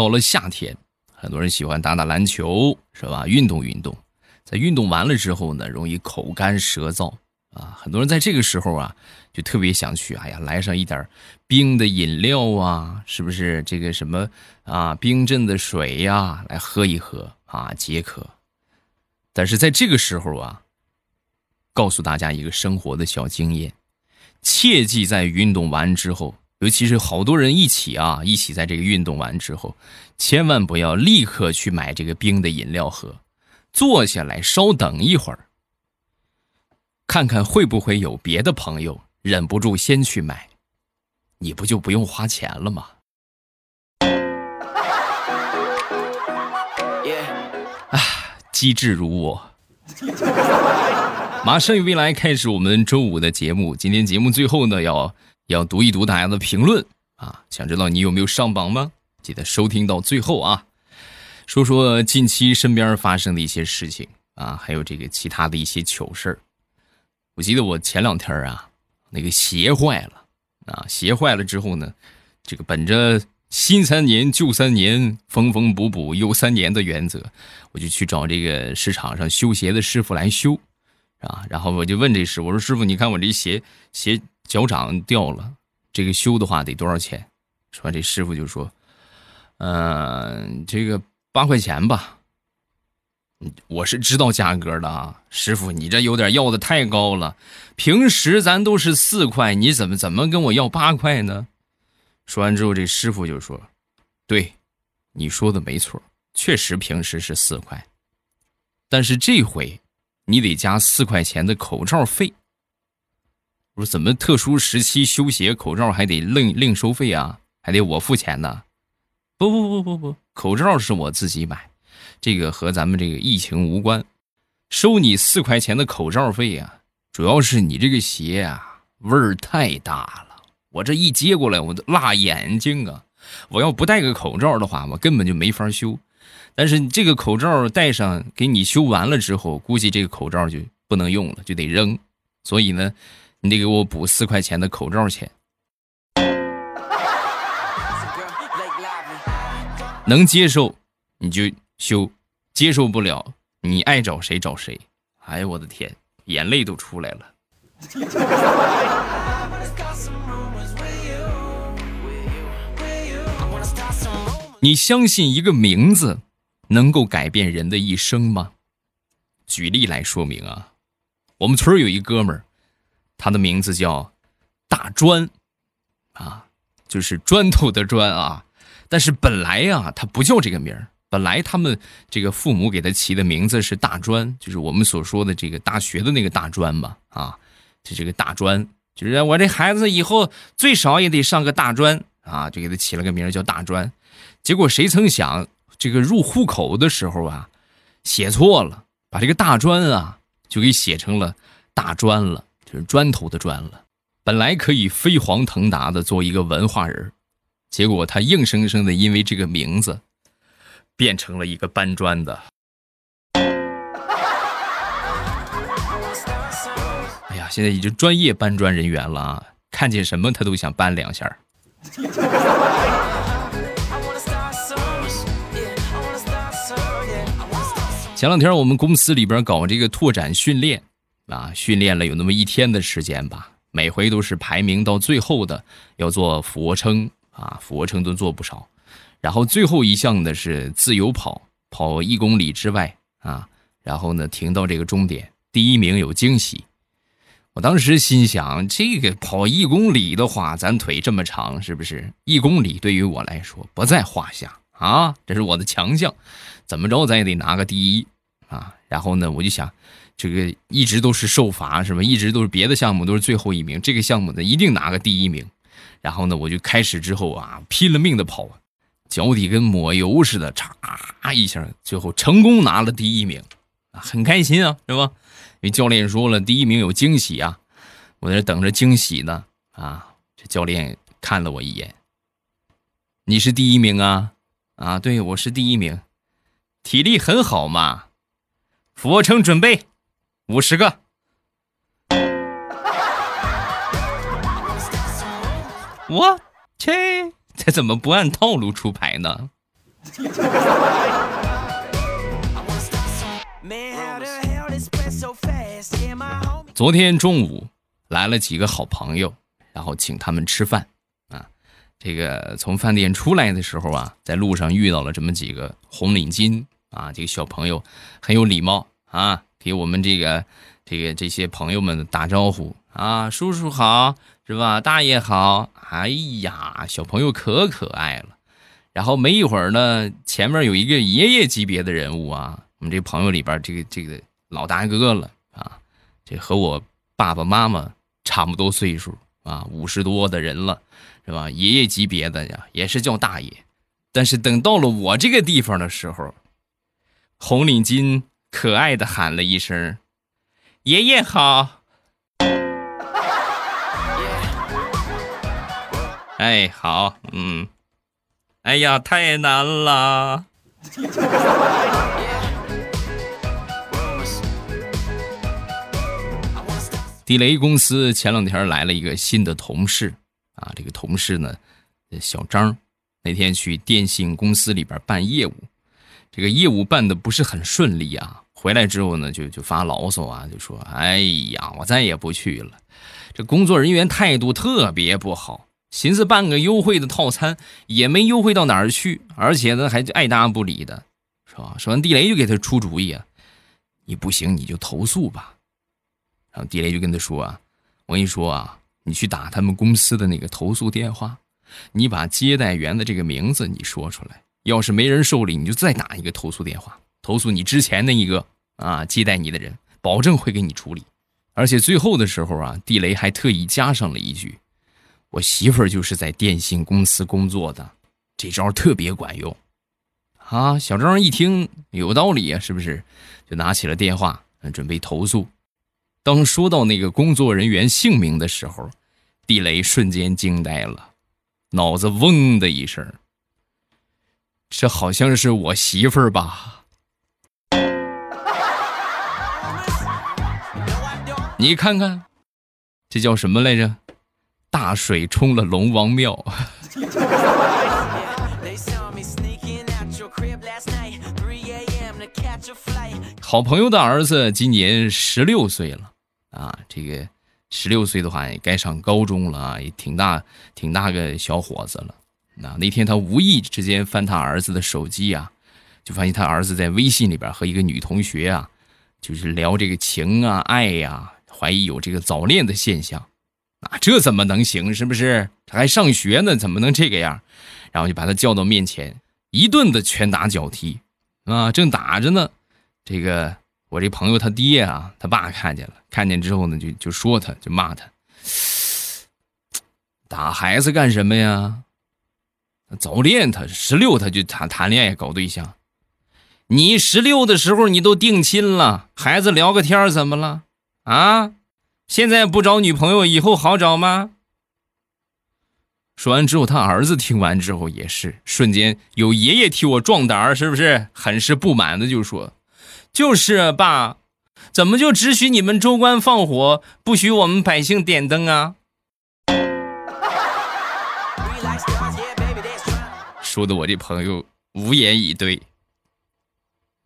到了夏天，很多人喜欢打打篮球，是吧？运动运动，在运动完了之后呢，容易口干舌燥啊。很多人在这个时候啊，就特别想去，哎呀，来上一点冰的饮料啊，是不是？这个什么啊，冰镇的水呀，来喝一喝啊，解渴。但是在这个时候啊，告诉大家一个生活的小经验。切记在运动完之后，尤其是好多人一起啊，一起在这个运动完之后，千万不要立刻去买这个冰的饮料喝，坐下来稍等一会儿，看看会不会有别的朋友忍不住先去买，你不就不用花钱了吗？啊，机智如我。马上与未来开始我们周五的节目。今天节目最后呢，要要读一读大家的评论啊！想知道你有没有上榜吗？记得收听到最后啊！说说近期身边发生的一些事情啊，还有这个其他的一些糗事。我记得我前两天啊，那个鞋坏了啊，鞋坏了之后呢，这个本着新三年旧三年，缝缝补补又三年的原则，我就去找这个市场上修鞋的师傅来修。啊，然后我就问这师傅，我说师傅，你看我这鞋鞋脚掌掉了，这个修的话得多少钱？说这师傅就说，嗯，这个八块钱吧。我是知道价格的啊，师傅，你这有点要的太高了，平时咱都是四块，你怎么怎么跟我要八块呢？说完之后，这师傅就说，对，你说的没错，确实平时是四块，但是这回。你得加四块钱的口罩费。我说怎么特殊时期修鞋口罩还得另另收费啊？还得我付钱呢？不不不不不，口罩是我自己买，这个和咱们这个疫情无关。收你四块钱的口罩费啊，主要是你这个鞋啊味儿太大了，我这一接过来我都辣眼睛啊！我要不戴个口罩的话，我根本就没法修。但是这个口罩戴上，给你修完了之后，估计这个口罩就不能用了，就得扔。所以呢，你得给我补四块钱的口罩钱。能接受你就修，接受不了你爱找谁找谁。哎呀，我的天，眼泪都出来了。你相信一个名字？能够改变人的一生吗？举例来说明啊，我们村有一哥们儿，他的名字叫大砖，啊，就是砖头的砖啊。但是本来呀，他不叫这个名儿，本来他们这个父母给他起的名字是大专，就是我们所说的这个大学的那个大专嘛，啊，就这个大专，就是我这孩子以后最少也得上个大专啊，就给他起了个名叫大专。结果谁曾想？这个入户口的时候啊，写错了，把这个大专啊就给写成了大专了，就是砖头的砖了。本来可以飞黄腾达的做一个文化人，结果他硬生生的因为这个名字，变成了一个搬砖的。哎呀，现在已经专业搬砖人员了啊，看见什么他都想搬两下。前两天我们公司里边搞这个拓展训练，啊，训练了有那么一天的时间吧，每回都是排名到最后的要做俯卧撑啊，俯卧撑都做不少，然后最后一项的是自由跑，跑一公里之外啊，然后呢停到这个终点，第一名有惊喜。我当时心想，这个跑一公里的话，咱腿这么长，是不是一公里对于我来说不在话下啊？这是我的强项。怎么着，咱也得拿个第一啊！然后呢，我就想，这个一直都是受罚是吧？一直都是别的项目都是最后一名，这个项目呢一定拿个第一名。然后呢，我就开始之后啊，拼了命的跑，脚底跟抹油似的，嚓一下，最后成功拿了第一名，很开心啊，是吧？因为教练说了，第一名有惊喜啊，我在这等着惊喜呢啊！这教练看了我一眼，你是第一名啊？啊，对，我是第一名。体力很好嘛，俯卧撑准备五十个。我去，这怎么不按套路出牌呢？昨天中午来了几个好朋友，然后请他们吃饭啊。这个从饭店出来的时候啊，在路上遇到了这么几个红领巾啊，这个小朋友很有礼貌啊，给我们这个这个这些朋友们打招呼啊，叔叔好是吧？大爷好，哎呀，小朋友可可爱了。然后没一会儿呢，前面有一个爷爷级别的人物啊，我们这朋友里边这个这个老大哥了啊，这和我爸爸妈妈差不多岁数啊，五十多的人了，是吧？爷爷级别的呀，也是叫大爷。但是等到了我这个地方的时候，红领巾可爱的喊了一声：“爷爷好。”哎，好，嗯。哎呀，太难了！地雷公司前两天来了一个新的同事啊，这个同事呢，小张，那天去电信公司里边办业务，这个业务办的不是很顺利啊，回来之后呢，就就发牢骚啊，就说：“哎呀，我再也不去了，这工作人员态度特别不好。”寻思办个优惠的套餐也没优惠到哪儿去，而且呢还爱答不理的，是吧？说完地雷就给他出主意啊，你不行你就投诉吧。然后地雷就跟他说啊，我跟你说啊，你去打他们公司的那个投诉电话，你把接待员的这个名字你说出来，要是没人受理，你就再打一个投诉电话，投诉你之前的一个啊接待你的人，保证会给你处理。而且最后的时候啊，地雷还特意加上了一句。我媳妇儿就是在电信公司工作的，这招特别管用，啊！小张一听有道理啊，是不是？就拿起了电话，准备投诉。当说到那个工作人员姓名的时候，地雷瞬间惊呆了，脑子嗡的一声，这好像是我媳妇儿吧？你看看，这叫什么来着？大水冲了龙王庙。好朋友的儿子今年十六岁了啊，这个十六岁的话也该上高中了啊，也挺大挺大个小伙子了。那那天他无意之间翻他儿子的手机啊，就发现他儿子在微信里边和一个女同学啊，就是聊这个情啊爱呀，怀疑有这个早恋的现象。啊，这怎么能行？是不是？他还上学呢，怎么能这个样？然后就把他叫到面前，一顿的拳打脚踢。啊，正打着呢，这个我这朋友他爹啊，他爸看见了，看见之后呢，就就说他，就骂他，打孩子干什么呀？早恋，他十六他就谈谈恋爱搞对象。你十六的时候你都定亲了，孩子聊个天怎么了？啊？现在不找女朋友，以后好找吗？说完之后，他儿子听完之后也是瞬间有爷爷替我壮胆儿，是不是？很是不满的就说：“就是爸，怎么就只许你们州官放火，不许我们百姓点灯啊？”说的我这朋友无言以对。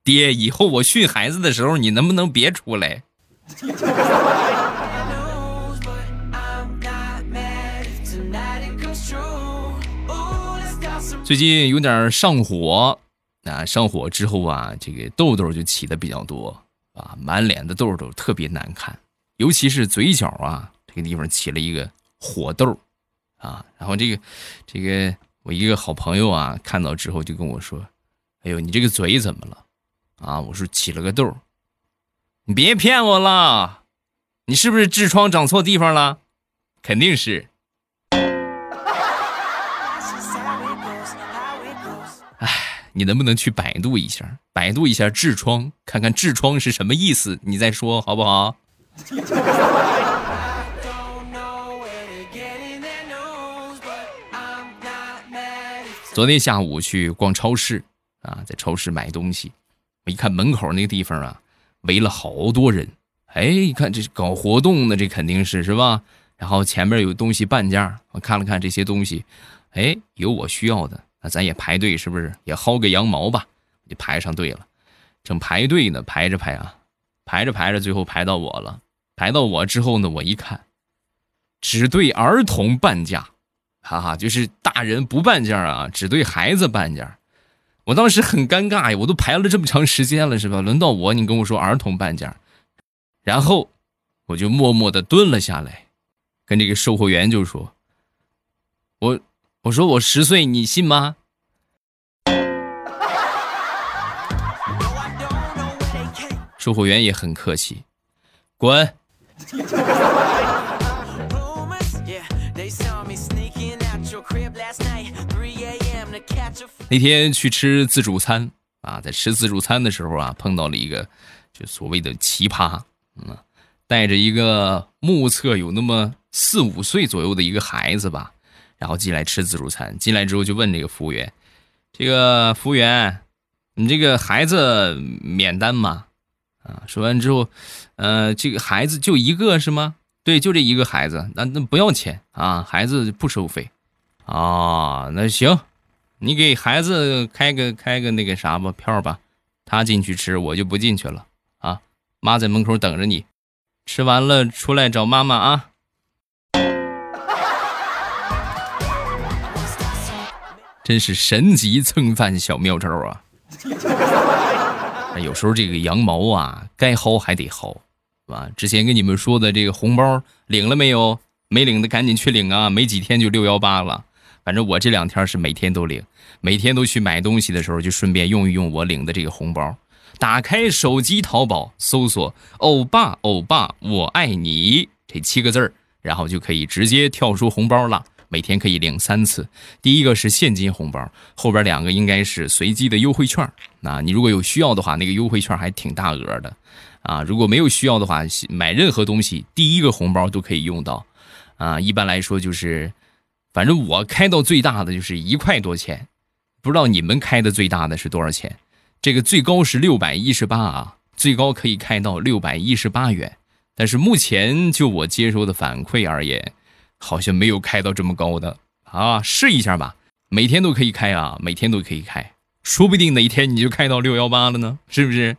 爹，以后我训孩子的时候，你能不能别出来？最近有点上火，啊，上火之后啊，这个痘痘就起的比较多啊，满脸的痘痘特别难看，尤其是嘴角啊这个地方起了一个火痘，啊，然后这个这个我一个好朋友啊看到之后就跟我说：“哎呦，你这个嘴怎么了？”啊，我说起了个痘，你别骗我了，你是不是痔疮长错地方了？肯定是。哎你能不能去百度一下，百度一下痔疮，看看痔疮是什么意思？你再说好不好？昨天下午去逛超市啊，在超市买东西，我一看门口那个地方啊，围了好多人。哎，一看这是搞活动的，这肯定是是吧？然后前面有东西半价，我看了看这些东西，哎，有我需要的。那咱也排队，是不是也薅个羊毛吧？就排上队了，正排队呢，排着排啊，排着排着，最后排到我了。排到我之后呢，我一看，只对儿童半价，哈哈，就是大人不半价啊，只对孩子半价。我当时很尴尬呀，我都排了这么长时间了，是吧？轮到我，你跟我说儿童半价，然后我就默默的蹲了下来，跟这个售货员就说：“我我说我十岁，你信吗？”售货员也很客气，滚。那天去吃自助餐啊，在吃自助餐的时候啊，碰到了一个就所谓的奇葩，嗯，带着一个目测有那么四五岁左右的一个孩子吧，然后进来吃自助餐。进来之后就问这个服务员：“这个服务员，你这个孩子免单吗？”啊，说完之后，呃，这个孩子就一个是吗？对，就这一个孩子，那那不要钱啊，孩子不收费。啊，那行，你给孩子开个开个那个啥吧票吧，他进去吃，我就不进去了啊。妈在门口等着你，吃完了出来找妈妈啊。真是神级蹭饭小妙招啊！有时候这个羊毛啊，该薅还得薅，是吧？之前跟你们说的这个红包领了没有？没领的赶紧去领啊！没几天就六幺八了。反正我这两天是每天都领，每天都去买东西的时候就顺便用一用我领的这个红包。打开手机淘宝，搜索“欧巴欧巴我爱你”这七个字儿，然后就可以直接跳出红包了。每天可以领三次，第一个是现金红包，后边两个应该是随机的优惠券。那你如果有需要的话，那个优惠券还挺大额的啊。如果没有需要的话，买任何东西第一个红包都可以用到啊。一般来说就是，反正我开到最大的就是一块多钱，不知道你们开的最大的是多少钱？这个最高是六百一十八啊，最高可以开到六百一十八元。但是目前就我接收的反馈而言。好像没有开到这么高的啊，试一下吧，每天都可以开啊，每天都可以开，说不定哪一天你就开到六幺八了呢，是不是？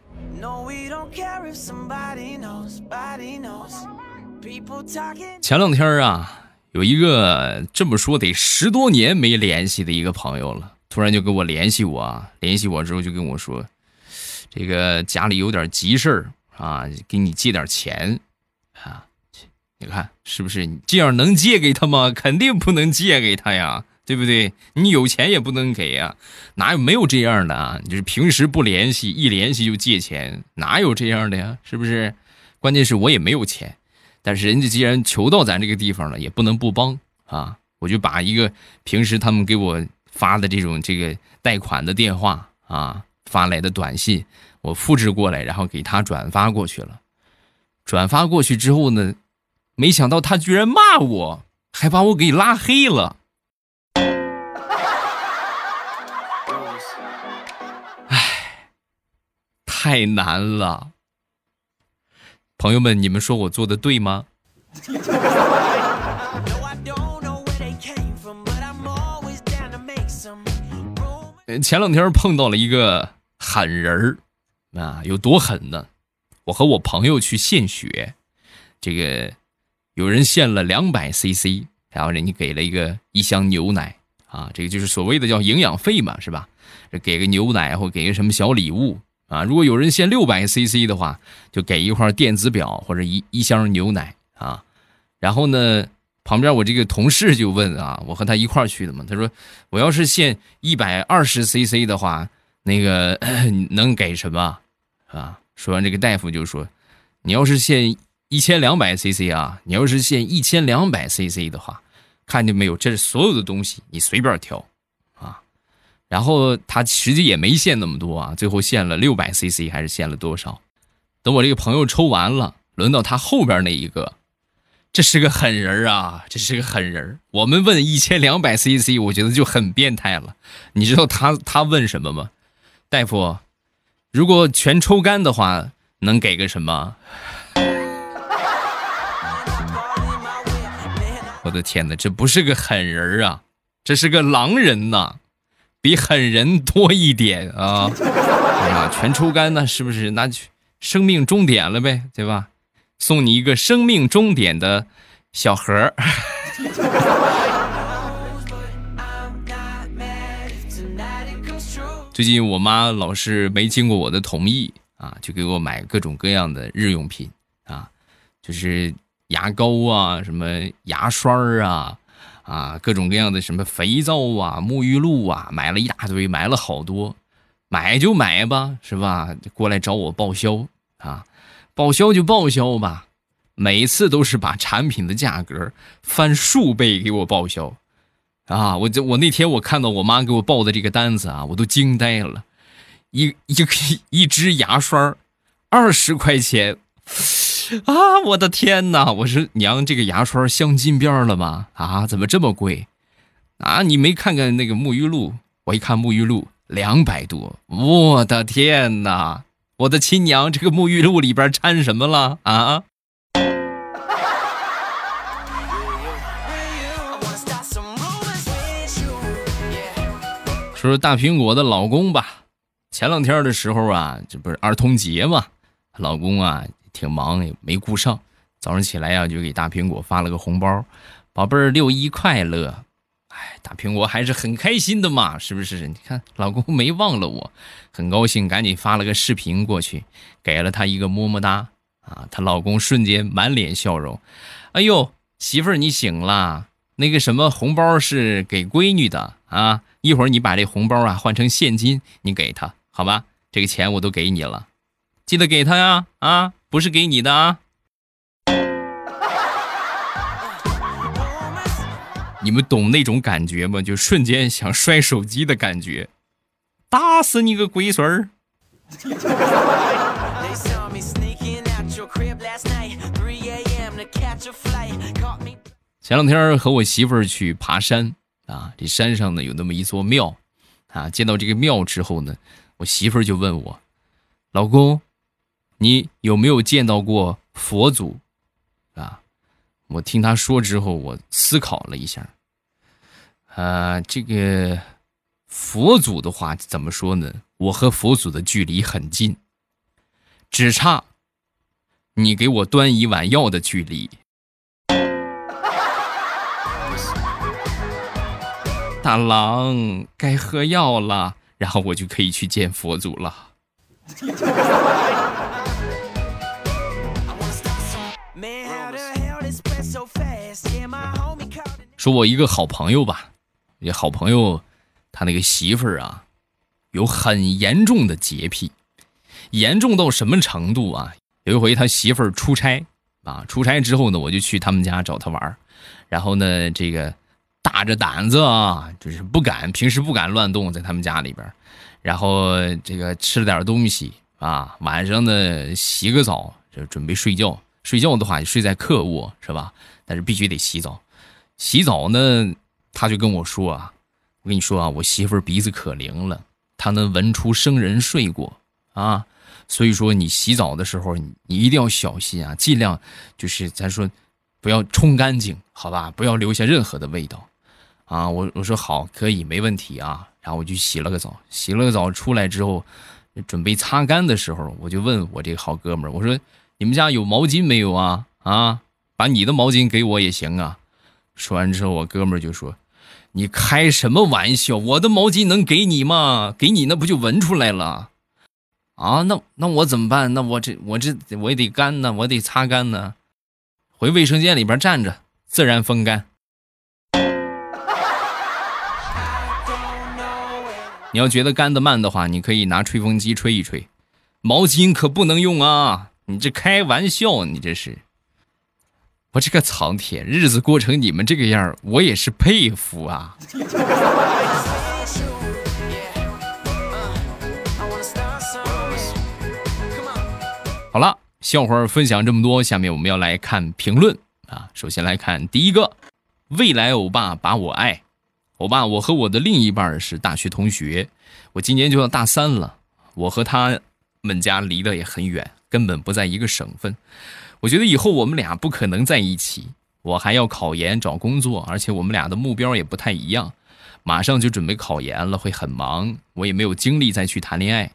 前两天啊，有一个这么说得十多年没联系的一个朋友了，突然就跟我联系我，联系我之后就跟我说，这个家里有点急事儿啊，给你借点钱啊。你看是不是？你这样能借给他吗？肯定不能借给他呀，对不对？你有钱也不能给呀，哪有没有这样的啊？就是平时不联系，一联系就借钱，哪有这样的呀？是不是？关键是我也没有钱，但是人家既然求到咱这个地方了，也不能不帮啊！我就把一个平时他们给我发的这种这个贷款的电话啊发来的短信，我复制过来，然后给他转发过去了。转发过去之后呢？没想到他居然骂我，还把我给拉黑了。唉，太难了。朋友们，你们说我做的对吗？前两天碰到了一个狠人儿啊，有多狠呢？我和我朋友去献血，这个。有人献了两百 CC，然后人家给了一个一箱牛奶啊，这个就是所谓的叫营养费嘛，是吧？给个牛奶或给个什么小礼物啊。如果有人献六百 CC 的话，就给一块电子表或者一一箱牛奶啊。然后呢，旁边我这个同事就问啊，我和他一块去的嘛，他说我要是献一百二十 CC 的话，那个 能给什么啊？说完这个大夫就说，你要是献。一千两百 CC 啊！你要是限一千两百 CC 的话，看见没有？这是所有的东西，你随便挑啊。然后他实际也没限那么多啊，最后限了六百 CC 还是限了多少？等我这个朋友抽完了，轮到他后边那一个，这是个狠人啊！这是个狠人。我们问一千两百 CC，我觉得就很变态了。你知道他他问什么吗？大夫，如果全抽干的话，能给个什么？我的天哪，这不是个狠人啊，这是个狼人呐！比狠人多一点啊！全抽干那是不是？那就生命终点了呗，对吧？送你一个生命终点的小盒儿。最近我妈老是没经过我的同意啊，就给我买各种各样的日用品啊，就是牙膏啊，什么牙刷啊，啊，各种各样的什么肥皂啊、沐浴露啊，买了一大堆，买了好多，买就买吧，是吧？过来找我报销啊，报销就报销吧，每次都是把产品的价格翻数倍给我报销。啊！我这我那天我看到我妈给我报的这个单子啊，我都惊呆了。一一个一支牙刷，二十块钱啊！我的天哪！我说娘，这个牙刷镶金边了吗？啊，怎么这么贵？啊，你没看看那个沐浴露？我一看沐浴露两百多，我的天哪！我的亲娘，这个沐浴露里边掺什么了啊？说说大苹果的老公吧，前两天的时候啊，这不是儿童节嘛，老公啊挺忙也没顾上，早上起来呀就给大苹果发了个红包，宝贝儿六一快乐，哎，大苹果还是很开心的嘛，是不是？你看老公没忘了我，很高兴，赶紧发了个视频过去，给了他一个么么哒啊，她老公瞬间满脸笑容，哎呦，媳妇儿你醒了，那个什么红包是给闺女的啊。一会儿你把这红包啊换成现金，你给她好吧？这个钱我都给你了，记得给她呀！啊，不是给你的啊！你们懂那种感觉吗？就瞬间想摔手机的感觉，打死你个龟孙儿！前两天和我媳妇儿去爬山。啊，这山上呢有那么一座庙，啊，见到这个庙之后呢，我媳妇儿就问我，老公，你有没有见到过佛祖？啊，我听她说之后，我思考了一下，啊，这个佛祖的话怎么说呢？我和佛祖的距离很近，只差你给我端一碗药的距离。大郎该喝药了，然后我就可以去见佛祖了。说，我一个好朋友吧，你好朋友，他那个媳妇儿啊，有很严重的洁癖，严重到什么程度啊？有一回他媳妇儿出差啊，出差之后呢，我就去他们家找他玩儿，然后呢，这个。大着胆子啊，就是不敢，平时不敢乱动，在他们家里边，然后这个吃了点东西啊，晚上呢洗个澡，就准备睡觉。睡觉的话就睡在客卧，是吧？但是必须得洗澡。洗澡呢，他就跟我说啊，我跟你说啊，我媳妇鼻子可灵了，她能闻出生人睡过啊。所以说你洗澡的时候，你你一定要小心啊，尽量就是咱说不要冲干净，好吧？不要留下任何的味道。啊，我我说好，可以，没问题啊。然后我就洗了个澡，洗了个澡出来之后，准备擦干的时候，我就问我这个好哥们儿，我说你们家有毛巾没有啊？啊，把你的毛巾给我也行啊。说完之后，我哥们儿就说：“你开什么玩笑？我的毛巾能给你吗？给你那不就闻出来了？啊，那那我怎么办？那我这我这我也得干呢，我得擦干呢。回卫生间里边站着，自然风干。”你要觉得干的慢的话，你可以拿吹风机吹一吹，毛巾可不能用啊！你这开玩笑，你这是。我这个苍天，日子过成你们这个样我也是佩服啊！好了，笑话分享这么多，下面我们要来看评论啊。首先来看第一个，未来欧巴把我爱。欧巴，我和我的另一半是大学同学，我今年就要大三了。我和他们家离得也很远，根本不在一个省份。我觉得以后我们俩不可能在一起。我还要考研找工作，而且我们俩的目标也不太一样。马上就准备考研了，会很忙，我也没有精力再去谈恋爱。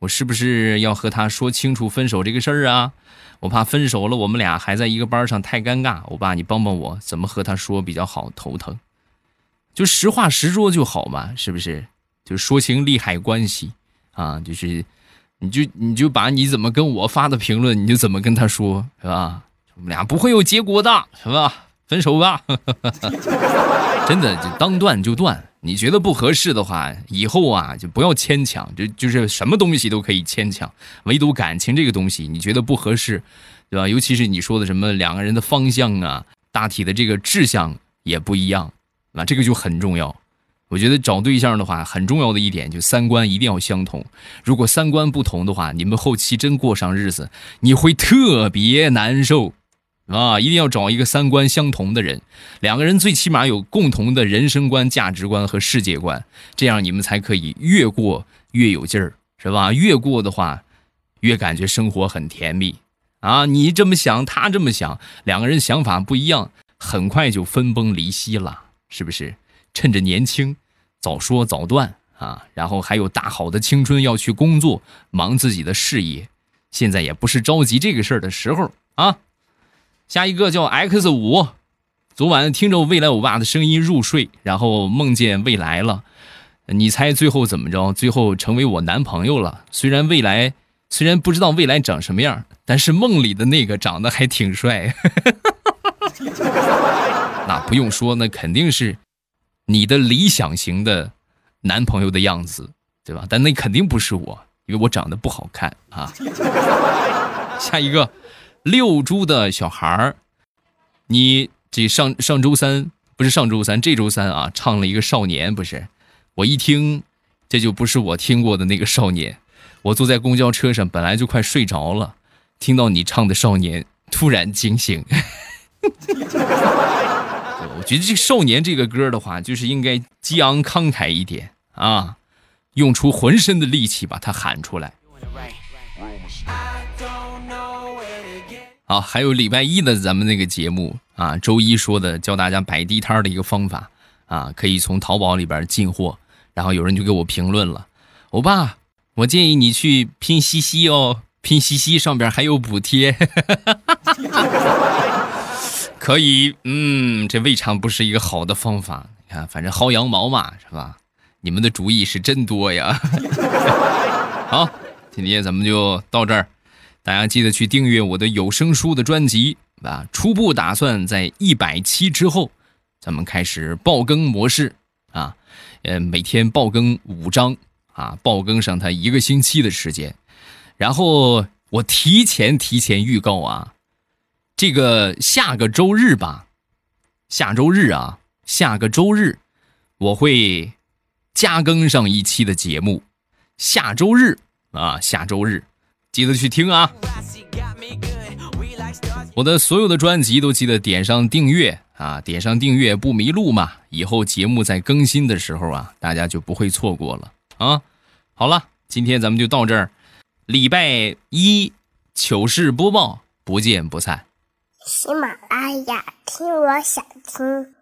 我是不是要和他说清楚分手这个事儿啊？我怕分手了，我们俩还在一个班上太尴尬。我爸，你帮帮我，怎么和他说比较好？头疼，就实话实说就好嘛，是不是？就说清利害关系啊，就是，你就你就把你怎么跟我发的评论，你就怎么跟他说，是吧？我们俩不会有结果的，是吧？分手吧，真的就当断就断。你觉得不合适的话，以后啊就不要牵强，就就是什么东西都可以牵强，唯独感情这个东西，你觉得不合适，对吧？尤其是你说的什么两个人的方向啊，大体的这个志向也不一样，那这个就很重要。我觉得找对象的话，很重要的一点就三观一定要相同。如果三观不同的话，你们后期真过上日子，你会特别难受。啊，一定要找一个三观相同的人，两个人最起码有共同的人生观、价值观和世界观，这样你们才可以越过越有劲儿，是吧？越过的话，越感觉生活很甜蜜。啊，你这么想，他这么想，两个人想法不一样，很快就分崩离析了，是不是？趁着年轻，早说早断啊！然后还有大好的青春要去工作，忙自己的事业，现在也不是着急这个事儿的时候啊。下一个叫 X 五，昨晚听着未来欧巴的声音入睡，然后梦见未来了。你猜最后怎么着？最后成为我男朋友了。虽然未来虽然不知道未来长什么样，但是梦里的那个长得还挺帅。那不用说，那肯定是你的理想型的男朋友的样子，对吧？但那肯定不是我，因为我长得不好看啊。下一个。六猪的小孩儿，你这上上周三不是上周三，这周三啊，唱了一个少年，不是？我一听，这就不是我听过的那个少年。我坐在公交车上，本来就快睡着了，听到你唱的少年，突然惊醒。觉得这少年这个歌的话，就是应该激昂慷慨一点啊，用出浑身的力气把它喊出来。好，还有礼拜一的咱们那个节目啊，周一说的教大家摆地摊的一个方法啊，可以从淘宝里边进货。然后有人就给我评论了，欧巴，我建议你去拼夕夕哦，拼夕夕上边还有补贴。可以，嗯，这未尝不是一个好的方法。你看，反正薅羊毛嘛，是吧？你们的主意是真多呀。好，今天咱们就到这儿。大家记得去订阅我的有声书的专辑啊！初步打算在一百期之后，咱们开始爆更模式啊，呃，每天爆更五章啊，爆更上它一个星期的时间。然后我提前提前预告啊，这个下个周日吧，下周日啊，下个周日我会加更上一期的节目。下周日啊，下周日。记得去听啊！我的所有的专辑都记得点上订阅啊，点上订阅不迷路嘛。以后节目在更新的时候啊，大家就不会错过了啊。好了，今天咱们就到这儿，礼拜一糗事播报，不见不散。喜马拉雅听，我想听。